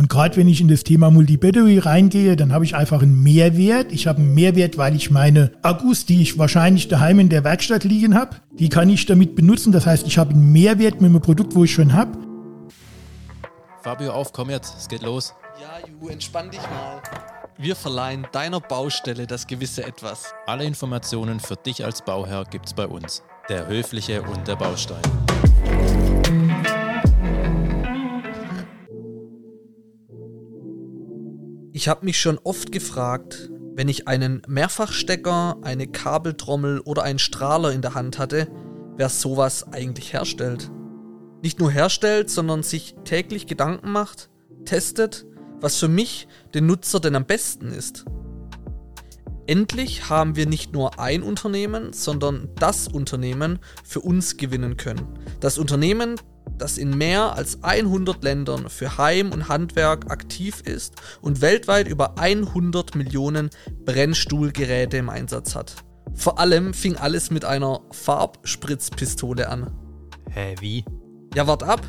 Und gerade wenn ich in das Thema Multi-Battery reingehe, dann habe ich einfach einen Mehrwert. Ich habe einen Mehrwert, weil ich meine Akkus, die ich wahrscheinlich daheim in der Werkstatt liegen habe, die kann ich damit benutzen. Das heißt, ich habe einen Mehrwert mit einem Produkt, wo ich schon habe. Fabio, auf, komm jetzt, es geht los. Ja, Ju, entspann dich mal. Wir verleihen deiner Baustelle das gewisse Etwas. Alle Informationen für dich als Bauherr gibt's bei uns. Der Höfliche und der Baustein. Ich habe mich schon oft gefragt, wenn ich einen Mehrfachstecker, eine Kabeltrommel oder einen Strahler in der Hand hatte, wer sowas eigentlich herstellt. Nicht nur herstellt, sondern sich täglich Gedanken macht, testet, was für mich, den Nutzer, denn am besten ist. Endlich haben wir nicht nur ein Unternehmen, sondern das Unternehmen für uns gewinnen können. Das Unternehmen, das in mehr als 100 Ländern für Heim und Handwerk aktiv ist und weltweit über 100 Millionen Brennstuhlgeräte im Einsatz hat. Vor allem fing alles mit einer Farbspritzpistole an. Hä, wie? Ja, wart ab.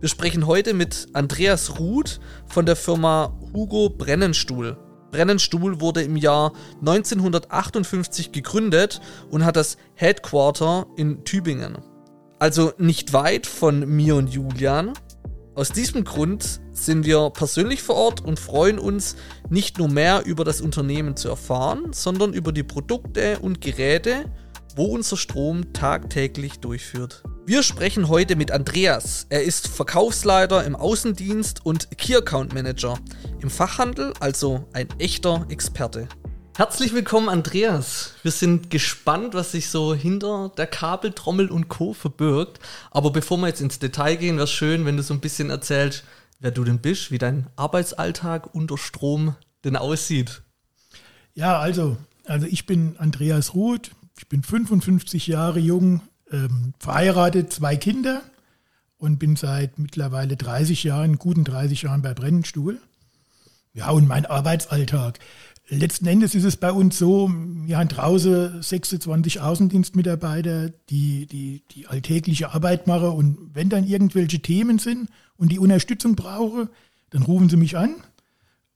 Wir sprechen heute mit Andreas Ruth von der Firma Hugo Brennenstuhl. Brennenstuhl wurde im Jahr 1958 gegründet und hat das Headquarter in Tübingen. Also nicht weit von mir und Julian. Aus diesem Grund sind wir persönlich vor Ort und freuen uns, nicht nur mehr über das Unternehmen zu erfahren, sondern über die Produkte und Geräte, wo unser Strom tagtäglich durchführt. Wir sprechen heute mit Andreas. Er ist Verkaufsleiter im Außendienst und Key Account Manager im Fachhandel, also ein echter Experte. Herzlich willkommen, Andreas. Wir sind gespannt, was sich so hinter der Kabeltrommel und Co. verbirgt. Aber bevor wir jetzt ins Detail gehen, wäre es schön, wenn du so ein bisschen erzählst, wer du denn bist, wie dein Arbeitsalltag unter Strom denn aussieht. Ja, also, also ich bin Andreas Ruth, ich bin 55 Jahre jung, ähm, verheiratet, zwei Kinder und bin seit mittlerweile 30 Jahren, guten 30 Jahren bei Brennenstuhl. Ja, und mein Arbeitsalltag letzten Endes ist es bei uns so, wir haben draußen 26 Außendienstmitarbeiter, die, die die alltägliche Arbeit machen. Und wenn dann irgendwelche Themen sind und die Unterstützung brauche, dann rufen sie mich an.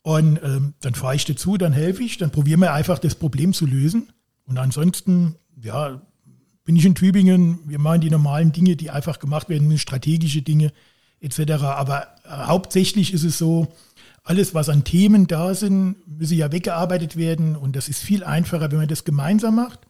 Und ähm, dann fahre ich dazu, dann helfe ich, dann probieren wir einfach das Problem zu lösen. Und ansonsten, ja, bin ich in Tübingen, wir machen die normalen Dinge, die einfach gemacht werden, strategische Dinge etc. Aber äh, hauptsächlich ist es so, alles, was an Themen da sind, müsse ja weggearbeitet werden. Und das ist viel einfacher, wenn man das gemeinsam macht.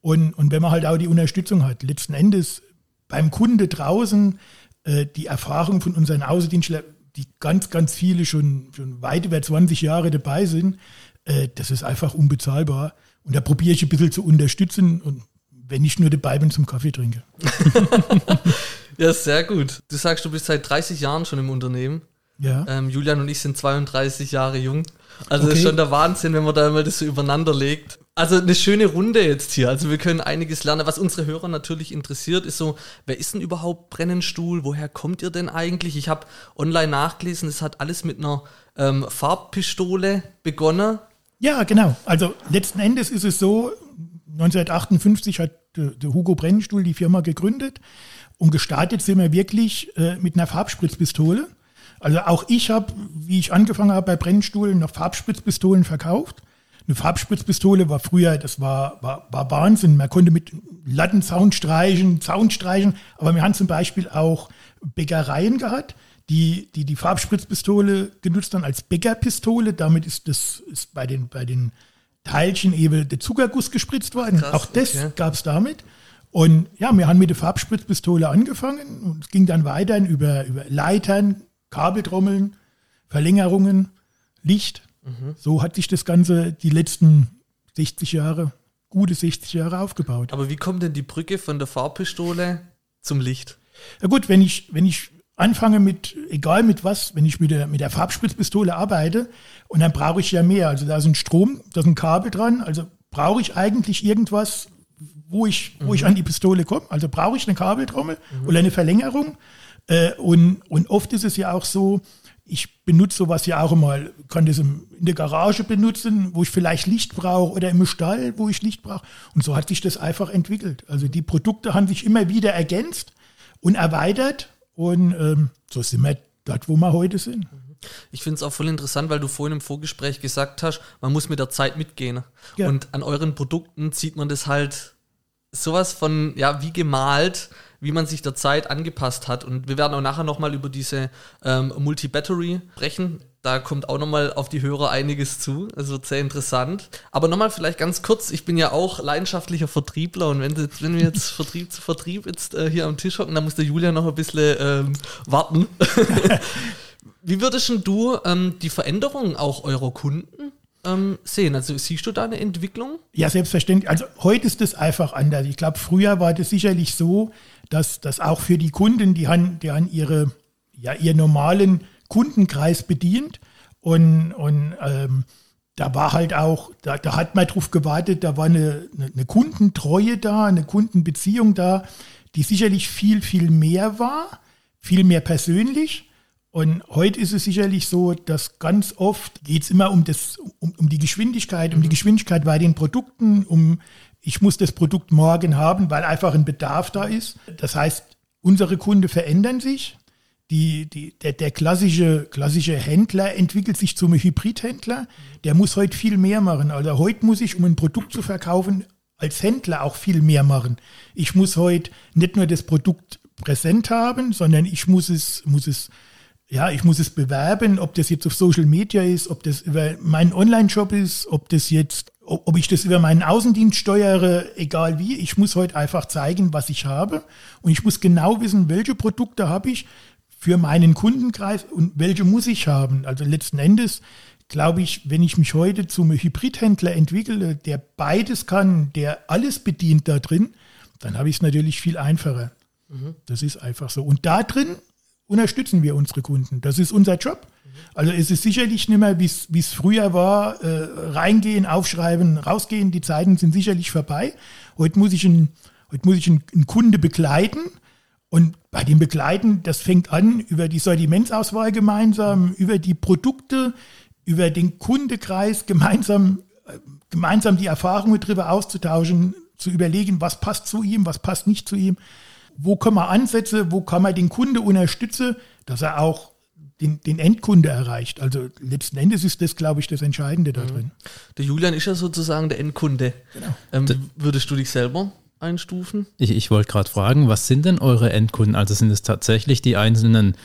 Und, und wenn man halt auch die Unterstützung hat. Letzten Endes beim Kunde draußen äh, die Erfahrung von unseren Außendienstlern, die ganz, ganz viele schon, schon weit über 20 Jahre dabei sind, äh, das ist einfach unbezahlbar. Und da probiere ich ein bisschen zu unterstützen und wenn ich nur dabei bin zum Kaffee trinke. ja, sehr gut. Du sagst, du bist seit 30 Jahren schon im Unternehmen. Ja. Ähm, Julian und ich sind 32 Jahre jung. Also okay. das ist schon der Wahnsinn, wenn man da mal das so übereinander legt. Also eine schöne Runde jetzt hier. Also wir können einiges lernen. Was unsere Hörer natürlich interessiert, ist so, wer ist denn überhaupt Brennenstuhl? Woher kommt ihr denn eigentlich? Ich habe online nachgelesen, es hat alles mit einer ähm, Farbpistole begonnen. Ja, genau. Also letzten Endes ist es so, 1958 hat der, der Hugo Brennenstuhl die Firma gegründet und gestartet sind wir wirklich äh, mit einer Farbspritzpistole. Also auch ich habe, wie ich angefangen habe bei Brennstuhlen, noch Farbspritzpistolen verkauft. Eine Farbspritzpistole war früher, das war, war, war Wahnsinn. Man konnte mit Latten Zaun streichen, Zaun streichen, aber wir haben zum Beispiel auch Bäckereien gehabt, die die, die Farbspritzpistole genutzt haben als Bäckerpistole. Damit ist das ist bei den, bei den Teilchen eben der Zuckerguss gespritzt worden. Krass, auch das okay. gab es damit. Und ja, wir haben mit der Farbspritzpistole angefangen und es ging dann weiter über, über Leitern, Kabeltrommeln, Verlängerungen, Licht. Mhm. So hat sich das Ganze die letzten 60 Jahre, gute 60 Jahre aufgebaut. Aber wie kommt denn die Brücke von der Farbpistole zum Licht? Ja gut, wenn ich, wenn ich anfange mit, egal mit was, wenn ich mit der, mit der Farbspritzpistole arbeite, und dann brauche ich ja mehr. Also da ist ein Strom, da ist ein Kabel dran, also brauche ich eigentlich irgendwas, wo ich, wo mhm. ich an die Pistole komme. Also brauche ich eine Kabeltrommel mhm. oder eine Verlängerung. Äh, und, und oft ist es ja auch so, ich benutze sowas ja auch mal, kann das in der Garage benutzen, wo ich vielleicht Licht brauche oder im Stall, wo ich Licht brauche. Und so hat sich das einfach entwickelt. Also die Produkte haben sich immer wieder ergänzt und erweitert und ähm, so sind wir dort, wo wir heute sind. Ich finde es auch voll interessant, weil du vorhin im Vorgespräch gesagt hast, man muss mit der Zeit mitgehen. Ja. Und an euren Produkten sieht man das halt sowas von, ja, wie gemalt, wie man sich der Zeit angepasst hat. Und wir werden auch nachher nochmal über diese ähm, Multi-Battery sprechen. Da kommt auch nochmal auf die Hörer einiges zu. Es wird sehr interessant. Aber nochmal vielleicht ganz kurz, ich bin ja auch leidenschaftlicher Vertriebler und wenn, jetzt, wenn wir jetzt Vertrieb zu Vertrieb jetzt äh, hier am Tisch hocken, dann muss der Julian noch ein bisschen ähm, warten. Wie würdest du ähm, die Veränderung auch eurer Kunden ähm, sehen? Also siehst du da eine Entwicklung? Ja, selbstverständlich. Also heute ist es einfach anders. Ich glaube, früher war das sicherlich so, dass das auch für die Kunden, die haben, die haben ihre, ja, ihren normalen Kundenkreis bedient und, und ähm, da war halt auch, da, da hat man drauf gewartet, da war eine, eine Kundentreue da, eine Kundenbeziehung da, die sicherlich viel, viel mehr war, viel mehr persönlich. Und heute ist es sicherlich so, dass ganz oft geht es immer um, das, um, um die Geschwindigkeit, um die Geschwindigkeit bei den Produkten, um ich muss das Produkt morgen haben, weil einfach ein Bedarf da ist. Das heißt, unsere Kunden verändern sich. Die, die, der, der klassische, klassische Händler entwickelt sich zum Hybridhändler. Der muss heute viel mehr machen. Also heute muss ich, um ein Produkt zu verkaufen, als Händler auch viel mehr machen. Ich muss heute nicht nur das Produkt präsent haben, sondern ich muss es, muss es ja, ich muss es bewerben, ob das jetzt auf Social Media ist, ob das über meinen Online-Shop ist, ob das jetzt, ob ich das über meinen Außendienst steuere, egal wie. Ich muss heute einfach zeigen, was ich habe. Und ich muss genau wissen, welche Produkte habe ich für meinen Kundenkreis und welche muss ich haben. Also letzten Endes glaube ich, wenn ich mich heute zum Hybridhändler entwickle, der beides kann, der alles bedient da drin, dann habe ich es natürlich viel einfacher. Mhm. Das ist einfach so. Und da drin unterstützen wir unsere Kunden. Das ist unser Job. Also es ist sicherlich nicht mehr, wie es früher war, äh, reingehen, aufschreiben, rausgehen. Die Zeiten sind sicherlich vorbei. Heute muss ich einen, heute muss ich einen, einen Kunde begleiten. Und bei dem Begleiten, das fängt an über die Sortimentsauswahl gemeinsam, über die Produkte, über den Kundekreis gemeinsam, äh, gemeinsam die Erfahrungen darüber auszutauschen, zu überlegen, was passt zu ihm, was passt nicht zu ihm wo kann man Ansätze, wo kann man den Kunde unterstützen, dass er auch den, den Endkunde erreicht. Also letzten Endes ist das, glaube ich, das Entscheidende da mhm. drin. Der Julian ist ja sozusagen der Endkunde. Genau. Ähm, würdest du dich selber einstufen? Ich, ich wollte gerade fragen, was sind denn eure Endkunden? Also sind es tatsächlich die einzelnen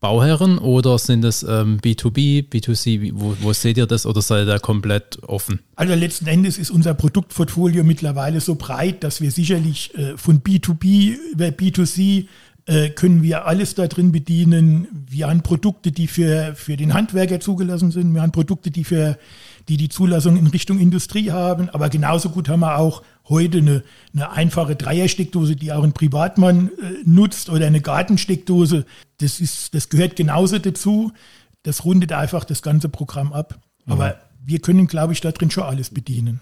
Bauherren oder sind es ähm, B2B, B2C? Wo, wo, seht ihr das oder seid ihr da komplett offen? Also letzten Endes ist unser Produktportfolio mittlerweile so breit, dass wir sicherlich äh, von B2B über B2C äh, können wir alles da drin bedienen. Wir haben Produkte, die für, für den Handwerker zugelassen sind. Wir haben Produkte, die für die die Zulassung in Richtung Industrie haben. Aber genauso gut haben wir auch heute eine, eine einfache Dreiersteckdose, die auch ein Privatmann äh, nutzt oder eine Gartensteckdose. Das, ist, das gehört genauso dazu. Das rundet einfach das ganze Programm ab. Aber mhm. wir können, glaube ich, da drin schon alles bedienen.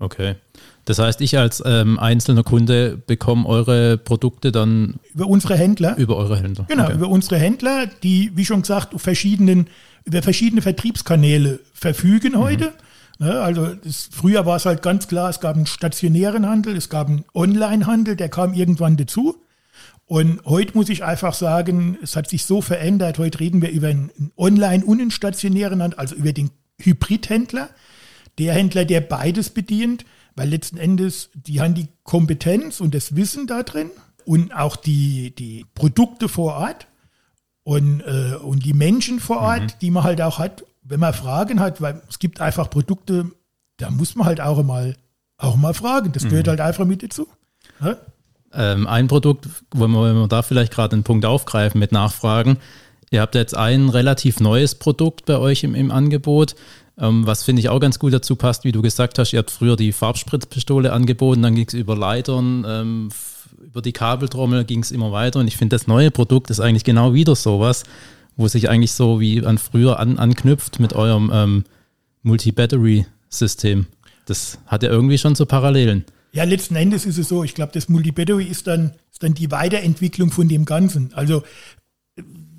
Okay. Das heißt, ich als ähm, einzelner Kunde bekomme eure Produkte dann über unsere Händler. Über eure Händler. Genau, okay. über unsere Händler, die, wie schon gesagt, verschiedenen, über verschiedene Vertriebskanäle verfügen mhm. heute. Ne, also das, früher war es halt ganz klar, es gab einen stationären Handel, es gab einen Online-Handel, der kam irgendwann dazu. Und heute muss ich einfach sagen, es hat sich so verändert. Heute reden wir über einen Online- und einen stationären Handel, also über den Hybridhändler. Der Händler, der beides bedient, weil letzten Endes, die haben die Kompetenz und das Wissen da drin und auch die, die Produkte vor Ort und, äh, und die Menschen vor Ort, mhm. die man halt auch hat, wenn man Fragen hat, weil es gibt einfach Produkte, da muss man halt auch mal, auch mal fragen. Das gehört mhm. halt einfach mit dazu. Ja? Ähm, ein Produkt, wenn wir, wenn wir da vielleicht gerade einen Punkt aufgreifen mit Nachfragen. Ihr habt jetzt ein relativ neues Produkt bei euch im, im Angebot, ähm, was finde ich auch ganz gut dazu passt, wie du gesagt hast. Ihr habt früher die Farbspritzpistole angeboten, dann ging es über Leitern, ähm, über die Kabeltrommel ging es immer weiter. Und ich finde, das neue Produkt ist eigentlich genau wieder sowas, wo sich eigentlich so wie an früher an, anknüpft mit eurem ähm, Multi-Battery-System. Das hat ja irgendwie schon so Parallelen. Ja, letzten Endes ist es so, ich glaube, das Multi-Battery ist dann, ist dann die Weiterentwicklung von dem Ganzen. Also,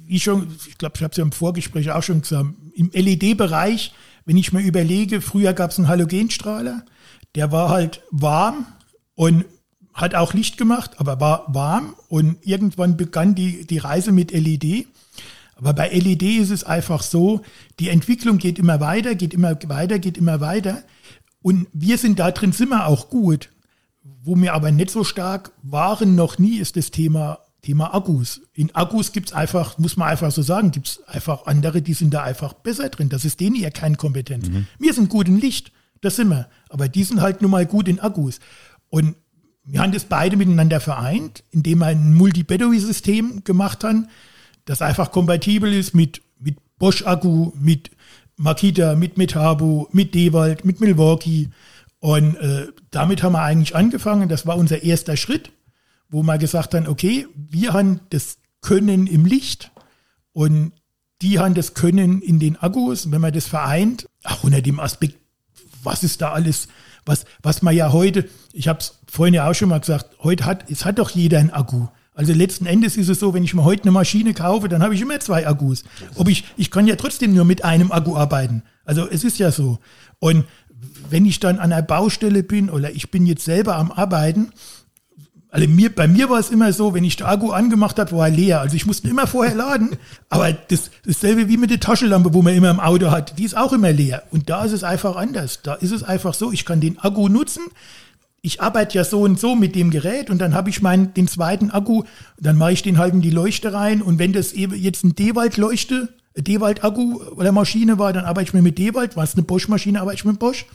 wie schon, ich glaube, ich habe es ja im Vorgespräch auch schon gesagt, im LED-Bereich, wenn ich mir überlege, früher gab es einen Halogenstrahler, der war halt warm und hat auch Licht gemacht, aber war warm und irgendwann begann die, die Reise mit LED. Aber bei LED ist es einfach so, die Entwicklung geht immer weiter, geht immer weiter, geht immer weiter. Und wir sind da drin, sind wir auch gut. Wo wir aber nicht so stark waren noch nie, ist das Thema, Thema Akkus. In Akkus gibt es einfach, muss man einfach so sagen, gibt es einfach andere, die sind da einfach besser drin. Das ist denen ja keine Kompetenz. Mhm. Wir sind gut in Licht, das sind wir. Aber die sind halt nun mal gut in Akkus. Und wir haben das beide miteinander vereint, indem wir ein Multi-Battery-System gemacht haben, das einfach kompatibel ist mit, mit Bosch-Akku, mit Makita, mit Metabo, mit Dewald, mit Milwaukee. Und äh, damit haben wir eigentlich angefangen. Das war unser erster Schritt, wo wir gesagt haben, okay, wir haben das Können im Licht und die haben das Können in den Akkus. wenn man das vereint, auch unter dem Aspekt, was ist da alles, was, was man ja heute, ich habe es vorhin ja auch schon mal gesagt, heute hat, es hat doch jeder einen Akku. Also letzten Endes ist es so, wenn ich mir heute eine Maschine kaufe, dann habe ich immer zwei Akkus. Ob ich, ich kann ja trotzdem nur mit einem Akku arbeiten. Also es ist ja so. Und wenn ich dann an einer Baustelle bin oder ich bin jetzt selber am Arbeiten, also mir, bei mir war es immer so, wenn ich den Akku angemacht habe, war er leer. Also ich musste immer vorher laden. Aber das, dasselbe wie mit der Taschenlampe, wo man immer im Auto hat, die ist auch immer leer. Und da ist es einfach anders. Da ist es einfach so, ich kann den Akku nutzen ich arbeite ja so und so mit dem Gerät und dann habe ich meinen den zweiten Akku, dann mache ich den halt in die Leuchte rein und wenn das eben jetzt ein Dewald-Leuchte, Dewald-Akku oder Maschine war, dann arbeite ich mir mit Dewald, was eine Bosch-Maschine, arbeite ich mit Bosch.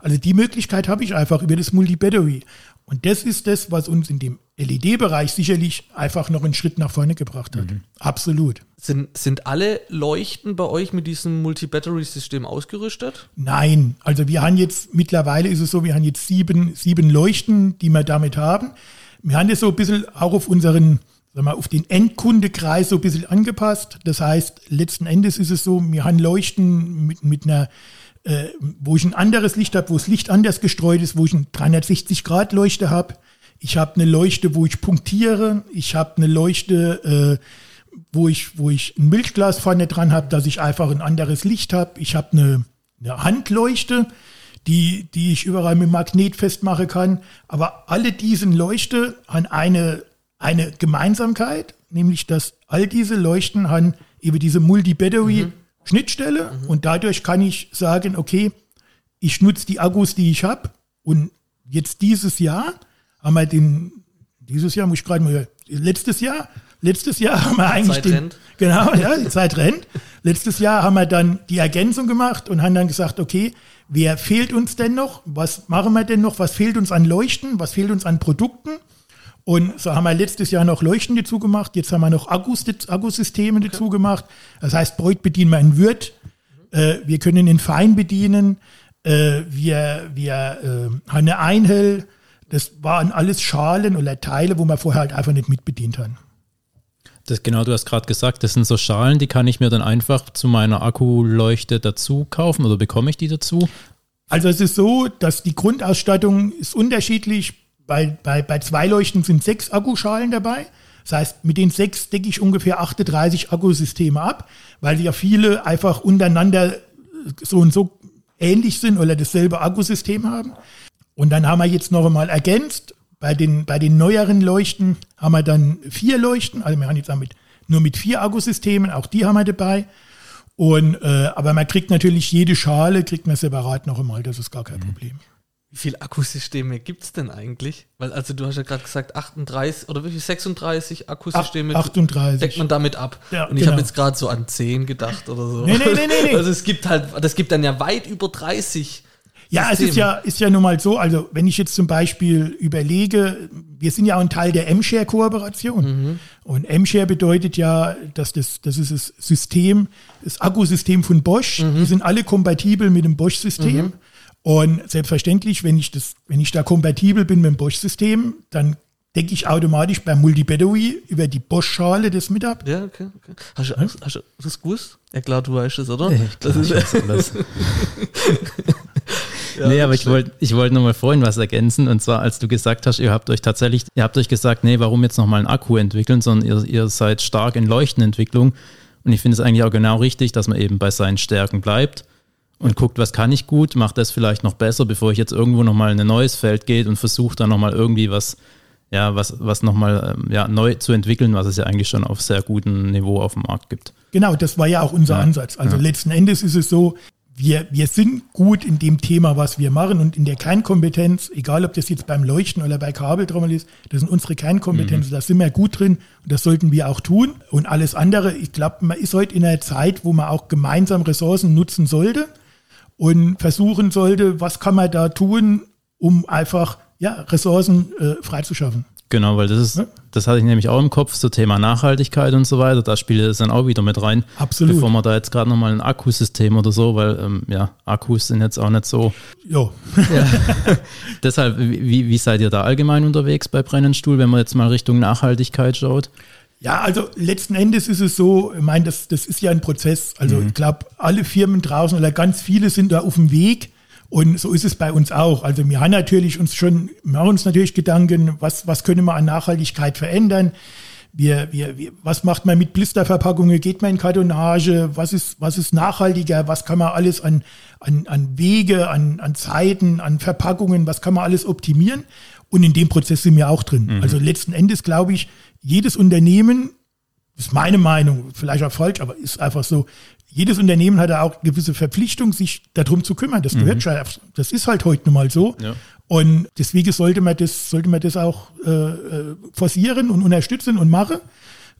Also die Möglichkeit habe ich einfach über das Multi-Battery. Und das ist das, was uns in dem LED-Bereich sicherlich einfach noch einen Schritt nach vorne gebracht hat. Mhm. Absolut. Sind, sind alle Leuchten bei euch mit diesem Multi-Battery-System ausgerüstet? Nein, also wir haben jetzt, mittlerweile ist es so, wir haben jetzt sieben, sieben Leuchten, die wir damit haben. Wir haben das so ein bisschen auch auf unseren, sag mal, auf den Endkundekreis so ein bisschen angepasst. Das heißt, letzten Endes ist es so, wir haben Leuchten mit, mit einer äh, wo ich ein anderes Licht habe, wo das Licht anders gestreut ist, wo ich eine 360-Grad-Leuchte habe. Ich habe eine Leuchte, wo ich punktiere. Ich habe eine Leuchte, äh, wo, ich, wo ich ein Milchglas vorne dran habe, dass ich einfach ein anderes Licht habe. Ich habe eine, eine Handleuchte, die, die ich überall mit Magnet festmachen kann. Aber alle diesen Leuchte haben eine, eine Gemeinsamkeit, nämlich dass all diese Leuchten haben eben diese Multi-Battery- mhm Schnittstelle mhm. und dadurch kann ich sagen, okay, ich nutze die Akkus, die ich habe und jetzt dieses Jahr haben wir den, dieses Jahr muss ich gerade mal, letztes Jahr, letztes Jahr haben wir eigentlich Zeit den, genau, ja, die Zeit rennt. Letztes Jahr haben wir dann die Ergänzung gemacht und haben dann gesagt, okay, wer fehlt uns denn noch? Was machen wir denn noch? Was fehlt uns an Leuchten? Was fehlt uns an Produkten? Und so haben wir letztes Jahr noch Leuchten dazu gemacht. Jetzt haben wir noch Akkus, Akkusysteme okay. dazu gemacht. Das heißt, Beut bedienen wir in Wirt. Äh, wir können den Fein bedienen. Äh, wir wir äh, haben eine Einhell. Das waren alles Schalen oder Teile, wo man vorher halt einfach nicht mitbedient haben. Das, genau, du hast gerade gesagt, das sind so Schalen, die kann ich mir dann einfach zu meiner Akkuleuchte dazu kaufen oder bekomme ich die dazu? Also es ist so, dass die Grundausstattung ist unterschiedlich bei, bei, bei zwei Leuchten sind sechs Akkuschalen dabei. Das heißt, mit den sechs decke ich ungefähr 38 Akkusysteme ab, weil ja viele einfach untereinander so und so ähnlich sind oder dasselbe Akkusystem haben. Und dann haben wir jetzt noch einmal ergänzt. Bei den, bei den neueren Leuchten haben wir dann vier Leuchten. Also wir haben jetzt damit nur mit vier Akkusystemen, auch die haben wir dabei. Und, äh, aber man kriegt natürlich jede Schale, kriegt man separat noch einmal, das ist gar kein mhm. Problem. Wie viele Akkusysteme gibt es denn eigentlich? Weil, also du hast ja gerade gesagt, 38 oder wie viel? 36 Akkusysteme 38. deckt man damit ab. Ja, und ich genau. habe jetzt gerade so an 10 gedacht oder so. Nee, nee, nee, nee, nee. Also es gibt halt, das gibt dann ja weit über 30. Ja, Systeme. es ist ja, ist ja nun mal so, also wenn ich jetzt zum Beispiel überlege, wir sind ja auch ein Teil der M-Share-Kooperation. Mhm. Und M-Share bedeutet ja, dass das, das ist das System, das Akkusystem von Bosch. Mhm. Die sind alle kompatibel mit dem Bosch-System. Mhm. Und selbstverständlich, wenn ich, das, wenn ich da kompatibel bin mit dem Bosch-System, dann decke ich automatisch beim Multi-Battery über die Bosch-Schale das mit ab. Ja, okay. okay. Hast, du, ja? hast, hast du das gewusst? Ja, klar, du weißt es, oder? Ja, klar, das ist alles. ja, nee, aber ich wollte ich wollt nochmal vorhin was ergänzen. Und zwar, als du gesagt hast, ihr habt euch tatsächlich, ihr habt euch gesagt, nee, warum jetzt nochmal einen Akku entwickeln, sondern ihr, ihr seid stark in Leuchtenentwicklung. Und ich finde es eigentlich auch genau richtig, dass man eben bei seinen Stärken bleibt und guckt, was kann ich gut, macht das vielleicht noch besser, bevor ich jetzt irgendwo nochmal in ein neues Feld geht und versuche dann nochmal irgendwie was ja, was, was nochmal ähm, ja, neu zu entwickeln, was es ja eigentlich schon auf sehr gutem Niveau auf dem Markt gibt. Genau, das war ja auch unser Ja. Ansatz. Also Ja. letzten Endes ist es so, wir, wir sind gut in dem Thema, was wir machen und in der Kernkompetenz, egal ob das jetzt beim Leuchten oder bei Kabeltrommel ist, das sind unsere Kernkompetenzen, da sind wir gut drin und das sollten wir auch tun. Und alles andere, ich glaube, man ist heute in einer Zeit, wo man auch gemeinsam Ressourcen nutzen sollte und versuchen sollte, was kann man da tun, um einfach ja, Ressourcen äh, freizuschaffen. Genau, weil das ist, das hatte ich nämlich auch im Kopf, so Thema Nachhaltigkeit und so weiter. Da spielt es dann auch wieder mit rein. Absolut. Bevor wir da jetzt gerade nochmal ein Akkusystem oder so, weil ähm, ja, Akkus sind jetzt auch nicht so. Ja. Deshalb, wie, wie seid ihr da allgemein unterwegs bei Brennenstuhl, wenn man jetzt mal Richtung Nachhaltigkeit schaut? Ja, also letzten Endes ist es so, ich meine, das, das ist ja ein Prozess. Also ich glaube, alle Firmen draußen oder ganz viele sind da auf dem Weg. Und so ist es bei uns auch. Also wir haben natürlich uns schon, wir machen uns natürlich Gedanken, was, was können wir an Nachhaltigkeit verändern? Wir, wir, wir, was macht man mit Blisterverpackungen? Geht man in Kartonage? Was ist, was ist nachhaltiger? Was kann man alles an, an, an Wege, an, an Zeiten, an Verpackungen, was kann man alles optimieren? Und in dem Prozess sind wir auch drin. Also letzten Endes glaube ich, jedes Unternehmen, ist meine Meinung, vielleicht auch falsch, aber ist einfach so, jedes Unternehmen hat ja auch gewisse Verpflichtung, sich darum zu kümmern. Das gehört schon, das ist halt heute nun mal so. Ja. Und deswegen sollte man das, sollte man das auch äh, äh, forcieren und unterstützen und machen,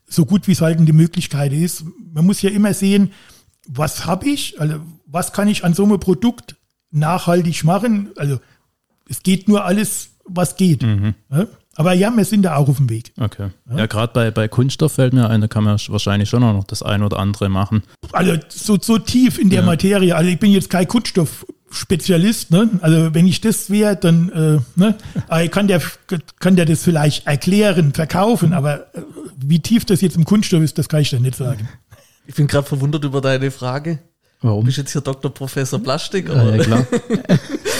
so gut wie es halt die Möglichkeit ist. Man muss ja immer sehen, was habe ich, also was kann ich an so einem Produkt nachhaltig machen. Also es geht nur alles, was geht. Ja? Aber ja, wir sind da auch auf dem Weg. Okay. Ja, gerade bei, bei Kunststoff fällt mir ein, da kann man wahrscheinlich schon auch noch das ein oder andere machen. Also so, so tief in der Ja. Materie. Also ich bin jetzt kein Kunststoffspezialist. Ne? Also wenn ich das wäre, dann äh, ne? Aber ich kann der, kann der das vielleicht erklären, verkaufen. Aber äh, wie tief das jetzt im Kunststoff ist, das kann ich dann nicht sagen. Ich bin gerade verwundert über deine Frage. Warum? Bist jetzt hier Dr. Professor Plastik, Ja, oder? ja, klar.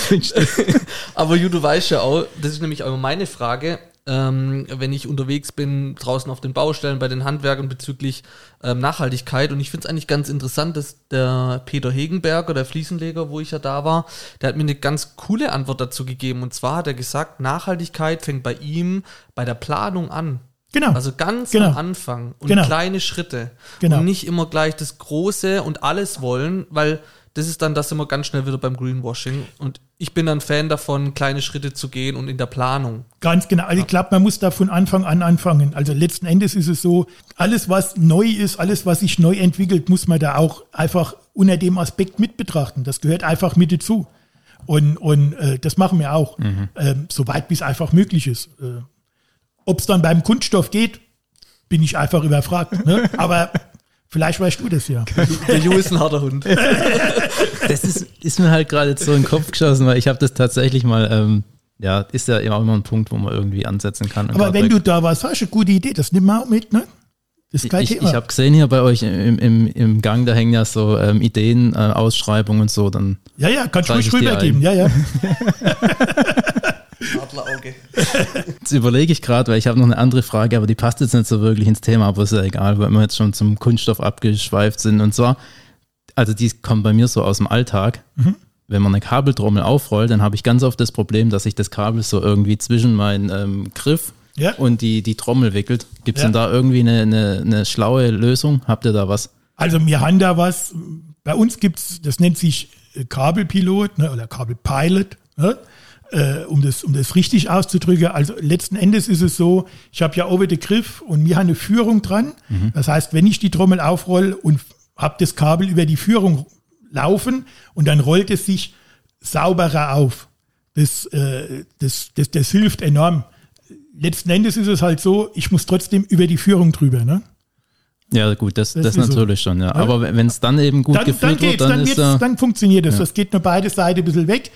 Aber Ju, du weißt ja auch, das ist nämlich auch meine Frage, ähm, wenn ich unterwegs bin, draußen auf den Baustellen, bei den Handwerkern bezüglich ähm, Nachhaltigkeit. Und ich finde es eigentlich ganz interessant, dass der Peter Hegenberger, der Fliesenleger, wo ich ja da war, der hat mir eine ganz coole Antwort dazu gegeben. Und zwar hat er gesagt, Nachhaltigkeit fängt bei ihm bei der Planung an. Genau. Also ganz Genau. am Anfang und Genau. kleine Schritte. Genau. Und nicht immer gleich das Große und alles wollen, weil das ist dann, das wir ganz schnell wieder beim Greenwashing. Und ich bin dann Fan davon, kleine Schritte zu gehen und in der Planung. Ganz genau. Also ich glaube, man muss da von Anfang an anfangen. Also letzten Endes ist es so, alles was neu ist, alles was sich neu entwickelt, muss man da auch einfach unter dem Aspekt mit betrachten. Das gehört einfach mit dazu. Und, und äh, das machen wir auch, ähm, soweit wie es einfach möglich ist. Äh, Ob es dann beim Kunststoff geht, bin ich einfach überfragt. Ne? Aber vielleicht weißt du das ja. Der Ju ist ein harter Hund. Das ist, ist mir halt gerade so in den Kopf geschossen, weil ich habe das tatsächlich mal, ähm, ja, ist ja immer immer ein Punkt, wo man irgendwie ansetzen kann. Aber wenn du da was hast, eine gute Idee, das nimm mal auch mit, ne? Das ist kein ich, Thema. ich habe gesehen hier bei euch im, im, im Gang, da hängen ja so ähm, Ideen, äh, Ausschreibungen und so, dann ja, ja, kannst du ruhig rübergeben. Ja, ja. Adlerauge. Jetzt überlege ich gerade, weil ich habe noch eine andere Frage, aber die passt jetzt nicht so wirklich ins Thema, aber ist ja egal, weil wir jetzt schon zum Kunststoff abgeschweift sind. Und zwar, also die kommt bei mir so aus dem Alltag. Wenn man eine Kabeltrommel aufrollt, dann habe ich ganz oft das Problem, dass sich das Kabel so irgendwie zwischen meinen ähm, Griff Ja. und die, die Trommel wickelt. Gibt es Ja. denn da irgendwie eine, eine, eine schlaue Lösung? Habt ihr da was? Also wir haben da was, bei uns gibt's, das nennt sich Kabelpilot ne, oder Kabelpilot, ne, äh, um, das, um das richtig auszudrücken. Also letzten Endes ist es so, ich habe ja oben den Griff und haben eine Führung dran. Das heißt, wenn ich die Trommel aufroll und habe das Kabel über die Führung laufen und dann rollt es sich sauberer auf. Das, äh, das, das, das hilft enorm. Letzten Endes ist es halt so, ich muss trotzdem über die Führung drüber. Ne? Ja, gut, das, Das das, ist so. natürlich schon, ja. Aber wenn es dann eben gut dann, dann geführt wird, geht's, dann, dann, ist ja. dann funktioniert es. Das geht nur beide Seiten ein bisschen weg.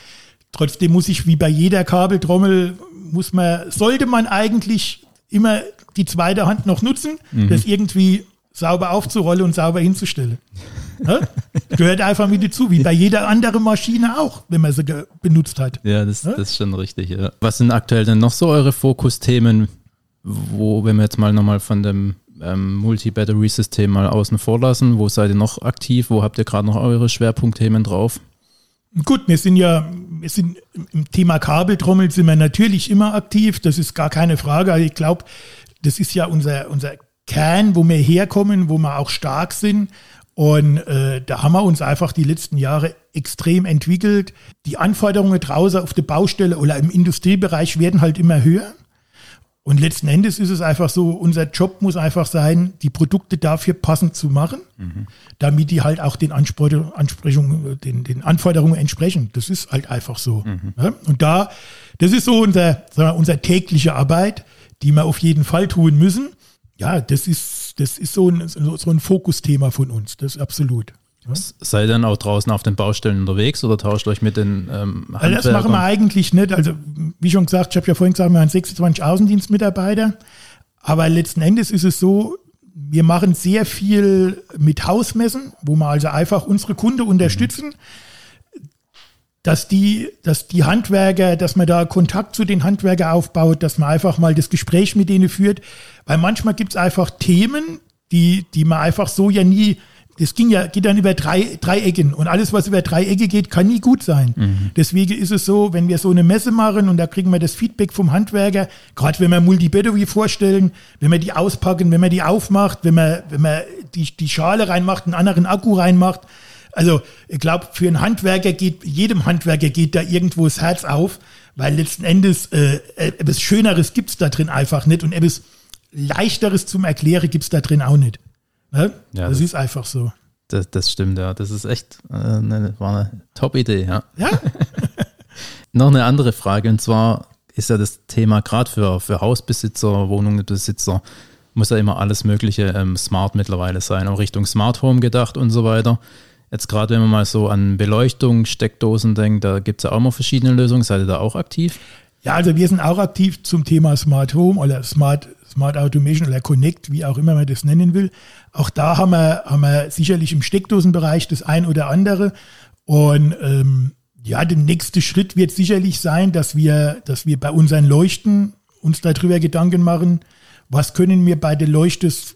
Trotzdem muss ich, wie bei jeder Kabeltrommel, muss man, sollte man eigentlich immer die zweite Hand noch nutzen, Mhm. das irgendwie sauber aufzurollen und sauber hinzustellen. Ne? Gehört einfach mit dazu, wie bei jeder anderen Maschine auch, wenn man sie benutzt hat. Ja, das, das ist schon richtig. Ja. Was sind aktuell denn noch so eure Fokusthemen, wo, wenn wir jetzt mal nochmal von dem ähm, Multi-Battery-System mal außen vor lassen, wo seid ihr noch aktiv? Wo habt ihr gerade noch eure Schwerpunktthemen drauf? Gut, wir sind ja, wir sind im Thema Kabeltrommel sind wir natürlich immer aktiv, das ist gar keine Frage. Also ich glaube, das ist ja unser, unser Kern, wo wir herkommen, wo wir auch stark sind. Und äh, da haben wir uns einfach die letzten Jahre extrem entwickelt. Die Anforderungen draußen auf der Baustelle oder im Industriebereich werden halt immer höher. Und letzten Endes ist es einfach so, unser Job muss einfach sein, die Produkte dafür passend zu machen, mhm. damit die halt auch den Ansprechungen, den, den Anforderungen entsprechen. Das ist halt einfach so. Mhm. Ja? Und da, das ist so unser, sagen wir, unser tägliche Arbeit, die wir auf jeden Fall tun müssen. Ja, das ist, das ist so ein, so ein Fokusthema von uns, das ist absolut. Seid dann auch draußen auf den Baustellen unterwegs oder tauscht euch mit den ähm, also Das machen wir eigentlich nicht. Also wie schon gesagt, ich habe ja vorhin gesagt, wir haben 26 Außendienstmitarbeiter. Aber letzten Endes ist es so, wir machen sehr viel mit Hausmessen, wo wir also einfach unsere Kunden unterstützen. Mhm dass die, dass die Handwerker, dass man da Kontakt zu den Handwerkern aufbaut, dass man einfach mal das Gespräch mit denen führt. Weil manchmal gibt es einfach Themen, die, die man einfach so ja nie, das ging ja, geht dann über drei, drei Ecken und alles, was über drei Ecke geht, kann nie gut sein. Mhm. Deswegen ist es so, wenn wir so eine Messe machen und da kriegen wir das Feedback vom Handwerker, gerade wenn wir Multi-Battery vorstellen, wenn wir die auspacken, wenn man die aufmacht, wenn man, wenn man die, die Schale reinmacht, einen anderen Akku reinmacht, also ich glaube, für einen Handwerker geht, jedem Handwerker geht da irgendwo das Herz auf, weil letzten Endes äh, etwas Schöneres gibt es da drin einfach nicht und etwas Leichteres zum Erklären gibt es da drin auch nicht. Ne? Ja, das, das, ist einfach so. Das, das stimmt, ja. Das ist echt äh, eine, war eine Top-Idee, ja. Ja. Noch eine andere Frage, und zwar ist ja das Thema gerade für, für Hausbesitzer, Wohnungsbesitzer, muss ja immer alles Mögliche ähm, smart mittlerweile sein, auch Richtung Smart Home gedacht und so weiter. Jetzt gerade, wenn man mal so an Beleuchtung, Steckdosen denkt, da gibt es ja auch mal verschiedene Lösungen. Seid ihr da auch aktiv? Ja, also wir sind auch aktiv zum Thema Smart Home oder Smart, Smart Automation oder Connect, wie auch immer man das nennen will. Auch da haben wir, haben wir sicherlich im Steckdosenbereich das ein oder andere. Und ähm, ja, der nächste Schritt wird sicherlich sein, dass wir, dass wir bei unseren Leuchten uns darüber Gedanken machen, was können wir bei den Leuchtes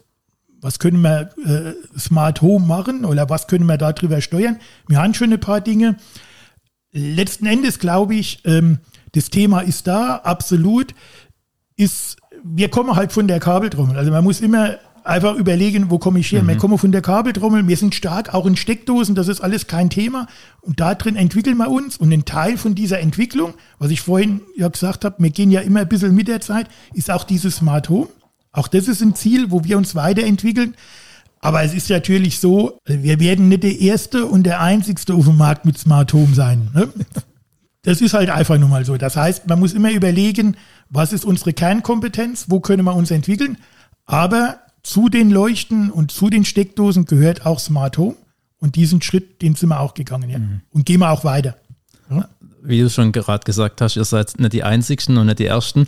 was können wir äh, Smart Home machen oder was können wir darüber steuern. Wir haben schon ein paar Dinge. Letzten Endes glaube ich, ähm, das Thema ist da, absolut. Ist, wir kommen halt von der Kabeltrommel. Also man muss immer einfach überlegen, wo komme ich her? Mhm. Wir kommen von der Kabeltrommel, wir sind stark auch in Steckdosen, das ist alles kein Thema. Und da drin entwickeln wir uns. Und ein Teil von dieser Entwicklung, was ich vorhin ja gesagt habe, wir gehen ja immer ein bisschen mit der Zeit, ist auch dieses Smart Home. Auch das ist ein Ziel, wo wir uns weiterentwickeln. Aber es ist natürlich so, wir werden nicht der Erste und der Einzigste auf dem Markt mit Smart Home sein. Ne? Das ist halt einfach nur mal so. Das heißt, man muss immer überlegen, was ist unsere Kernkompetenz, wo können wir uns entwickeln. Aber zu den Leuchten und zu den Steckdosen gehört auch Smart Home. Und diesen Schritt, den sind wir auch gegangen. Ja. Mhm. Und gehen wir auch weiter. Ja? Wie du schon gerade gesagt hast, ihr seid nicht die Einzigsten und nicht die Ersten.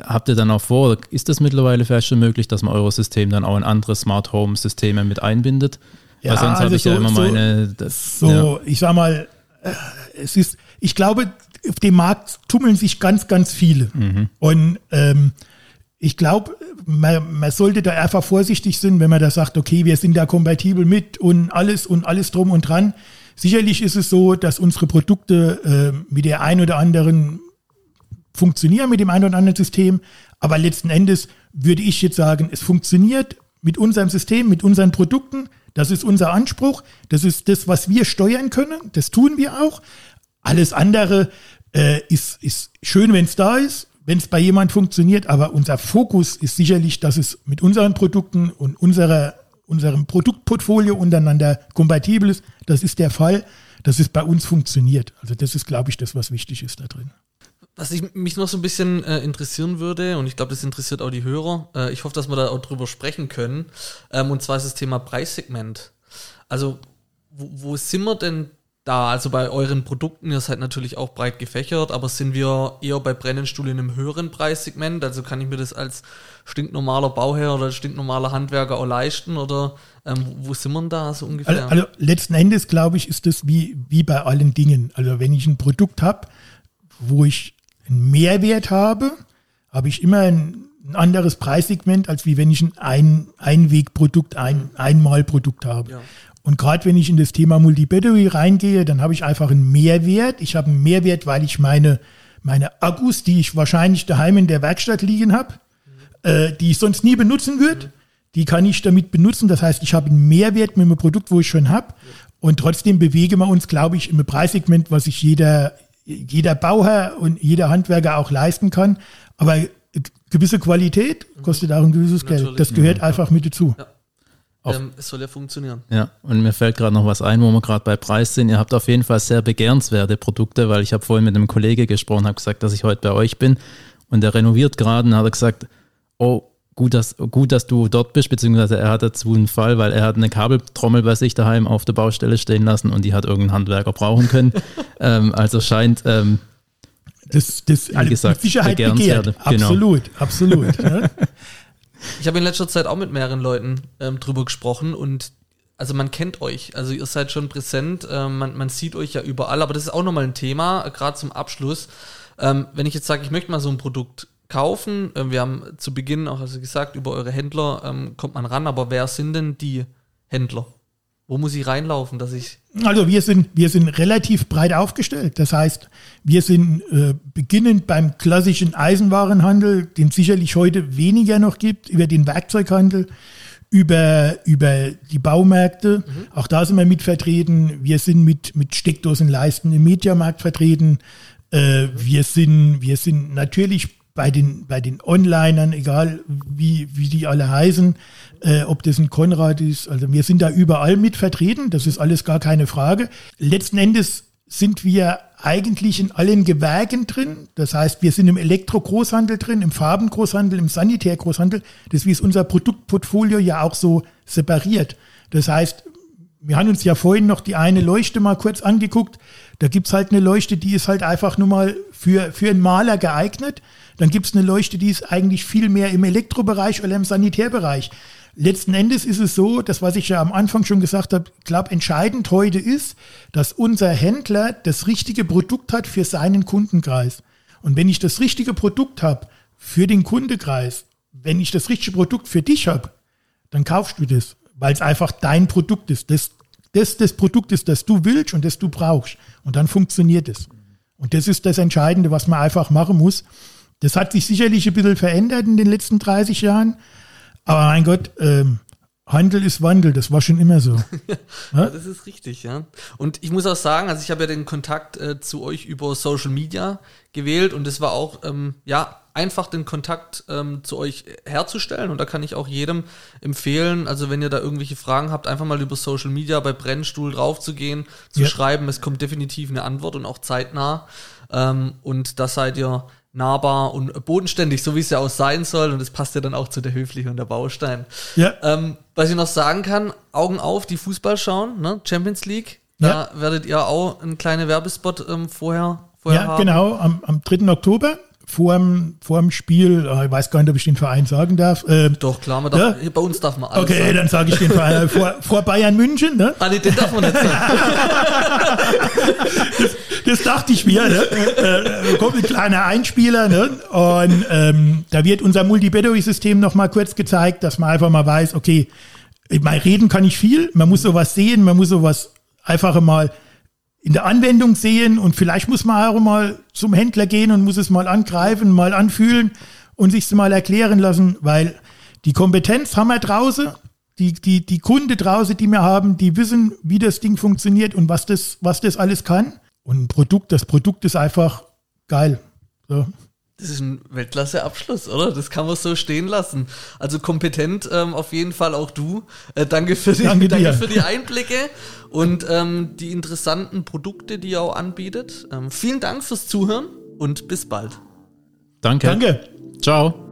Habt ihr dann auch vor, ist das mittlerweile vielleicht schon möglich, dass man eure System dann auch in andere Smart Home Systeme mit einbindet? Ja, Weil sonst also habe ich so, ja immer so, meine. Das, so, ja. ich sag mal, äh, es ist, ich glaube, auf dem Markt tummeln sich ganz, ganz viele. Mhm. Und ähm, ich glaube, man, man, sollte da einfach vorsichtig sein, wenn man da sagt, okay, wir sind da kompatibel mit und alles und alles drum und dran. Sicherlich ist es so, dass unsere Produkte äh, mit der ein oder anderen funktionieren mit dem einen oder anderen System, aber letzten Endes würde ich jetzt sagen, es funktioniert mit unserem System, mit unseren Produkten. Das ist unser Anspruch. Das ist das, was wir steuern können. Das tun wir auch. Alles andere äh, ist, ist schön, wenn es da ist, wenn es bei jemand funktioniert. Aber unser Fokus ist sicherlich, dass es mit unseren Produkten und unserer, unserem Produktportfolio untereinander kompatibel ist. Das ist der Fall, dass es bei uns funktioniert. Also das ist, glaube ich, das, was wichtig ist da drin. Was ich, mich noch so ein bisschen äh, interessieren würde, und ich glaube, das interessiert auch die Hörer, äh, ich hoffe, dass wir da auch drüber sprechen können, ähm, und zwar ist das Thema Preissegment. Also, wo, wo sind wir denn da? Also bei euren Produkten, ihr seid natürlich auch breit gefächert, aber sind wir eher bei Brennenstuhl in einem höheren Preissegment? Also kann ich mir das als stinknormaler Bauherr oder stinknormaler Handwerker auch leisten? Oder ähm, wo sind wir da so ungefähr? Also, also letzten Endes, glaube ich, ist das wie, wie bei allen Dingen. Also wenn ich ein Produkt habe, wo ich einen Mehrwert habe, habe ich immer ein, ein anderes Preissegment, als wie wenn ich ein, ein Einwegprodukt, ein Einmalprodukt habe. Ja. Und gerade wenn ich in das Thema Multi-Battery reingehe, dann habe ich einfach einen Mehrwert. Ich habe einen Mehrwert, weil ich meine, meine Akkus, die ich wahrscheinlich daheim in der Werkstatt liegen habe, äh, die ich sonst nie benutzen würde, die kann ich damit benutzen. Das heißt, ich habe einen Mehrwert mit einem Produkt, wo ich schon habe. Und trotzdem bewegen wir uns, glaube ich, im Preissegment, was sich jeder, jeder Bauherr und jeder Handwerker auch leisten kann. Aber gewisse Qualität kostet auch ein gewisses Natürlich. Geld. Das gehört einfach mit dazu. Ja. Ähm, es soll ja funktionieren. Ja, und mir fällt gerade noch was ein, wo wir gerade bei Preis sind. Ihr habt auf jeden Fall sehr begehrenswerte Produkte, weil ich habe vorhin mit einem Kollege gesprochen, habe gesagt, dass ich heute bei euch bin und der renoviert gerade und hat er gesagt, oh, gut dass, gut, dass du dort bist, beziehungsweise er hat dazu einen Fall, weil er hat eine Kabeltrommel bei sich daheim auf der Baustelle stehen lassen und die hat irgendein Handwerker brauchen können. ähm, also scheint, ähm, Das, das also gesagt, mit Sicherheit begehrt. genau. Absolut, absolut. ne? Ich habe in letzter Zeit auch mit mehreren Leuten ähm, drüber gesprochen und also man kennt euch, also ihr seid schon präsent, ähm, man, man sieht euch ja überall, aber das ist auch nochmal ein Thema, äh, gerade zum Abschluss. Ähm, wenn ich jetzt sage, ich möchte mal so ein Produkt kaufen, äh, wir haben zu Beginn auch also gesagt, über eure Händler ähm, kommt man ran, aber wer sind denn die Händler? Wo muss ich reinlaufen, dass ich. Also wir sind, wir sind relativ breit aufgestellt. Das heißt, wir sind äh, beginnend beim klassischen Eisenwarenhandel, den es sicherlich heute weniger noch gibt, über den Werkzeughandel, über, über die Baumärkte. Auch da sind wir mit vertreten. Wir sind mit, mit Steckdosenleisten im Mediamarkt vertreten. Äh, wir, sind, wir sind natürlich bei den, bei den Onlinern, egal wie, wie die alle heißen, äh, ob das ein Konrad ist. Also wir sind da überall mit vertreten, das ist alles gar keine Frage. Letzten Endes sind wir eigentlich in allen Gewerken drin. Das heißt, wir sind im Elektro-Großhandel drin, im Farbengroßhandel, im Sanitär-Großhandel. Das ist unser Produktportfolio ja auch so separiert. Das heißt, wir haben uns ja vorhin noch die eine Leuchte mal kurz angeguckt. Da gibt's halt eine Leuchte, die ist halt einfach nur mal für, für einen Maler geeignet. Dann gibt's eine Leuchte, die ist eigentlich viel mehr im Elektrobereich oder im Sanitärbereich. Letzten Endes ist es so, das, was ich ja am Anfang schon gesagt habe, glaube, entscheidend heute ist, dass unser Händler das richtige Produkt hat für seinen Kundenkreis. Und wenn ich das richtige Produkt habe für den Kundekreis, wenn ich das richtige Produkt für dich habe, dann kaufst du das, weil es einfach dein Produkt ist. Das, das das Produkt ist, das du willst und das du brauchst. Und dann funktioniert es. Und das ist das Entscheidende, was man einfach machen muss. Das hat sich sicherlich ein bisschen verändert in den letzten 30 Jahren. Aber mein Gott, ähm, Handel ist Wandel, das war schon immer so. Ja, das ist richtig, ja. Und ich muss auch sagen, also ich habe ja den Kontakt äh, zu euch über Social Media gewählt und es war auch, ähm, ja, einfach den Kontakt ähm, zu euch herzustellen. Und da kann ich auch jedem empfehlen, also wenn ihr da irgendwelche Fragen habt, einfach mal über Social Media bei Brennstuhl draufzugehen, zu Ja. schreiben. Es kommt definitiv eine Antwort und auch zeitnah. Ähm, und da seid ihr nahbar und bodenständig, so wie es ja auch sein soll. Und das passt ja dann auch zu der Höfliche und der Baustein. Ja, Ähm, was ich noch sagen kann, Augen auf, die Fußball schauen, ne? Champions League. Da werdet ihr auch einen kleinen Werbespot ähm, vorher, vorher ja haben. genau, am, am 3. Oktober, vor dem, vor dem Spiel, äh, ich weiß gar nicht, ob ich den Verein sagen darf. Äh, Doch, klar, man darf, Ja? bei uns darf man alles okay, sagen. dann sage ich den Verein, äh, vor, vor Bayern München, ne? Ah, nee, den darf man nicht sagen. Das dachte ich mir. Ne? Äh, da kommt ein kleiner Einspieler ne? und ähm, da wird unser Multi-Battery-System nochmal kurz gezeigt, dass man einfach mal weiß, okay, mal reden kann ich viel, man muss sowas sehen, man muss sowas einfach mal in der Anwendung sehen und vielleicht muss man auch mal zum Händler gehen und muss es mal angreifen, mal anfühlen und sich mal erklären lassen, weil die Kompetenz haben wir draußen, die, die, die Kunde draußen, die wir haben, die wissen, wie das Ding funktioniert und was das, was das alles kann. Und ein Produkt, das Produkt ist einfach geil. So. Das ist ein Weltklasse-Abschluss, oder? Das kann man so stehen lassen. Also kompetent ähm, auf jeden Fall auch du. Äh, danke, für die, Danke danke, für die Einblicke und ähm, die interessanten Produkte, die ihr auch anbietet. Ähm, vielen Dank fürs Zuhören und bis bald. danke. Danke. Ciao.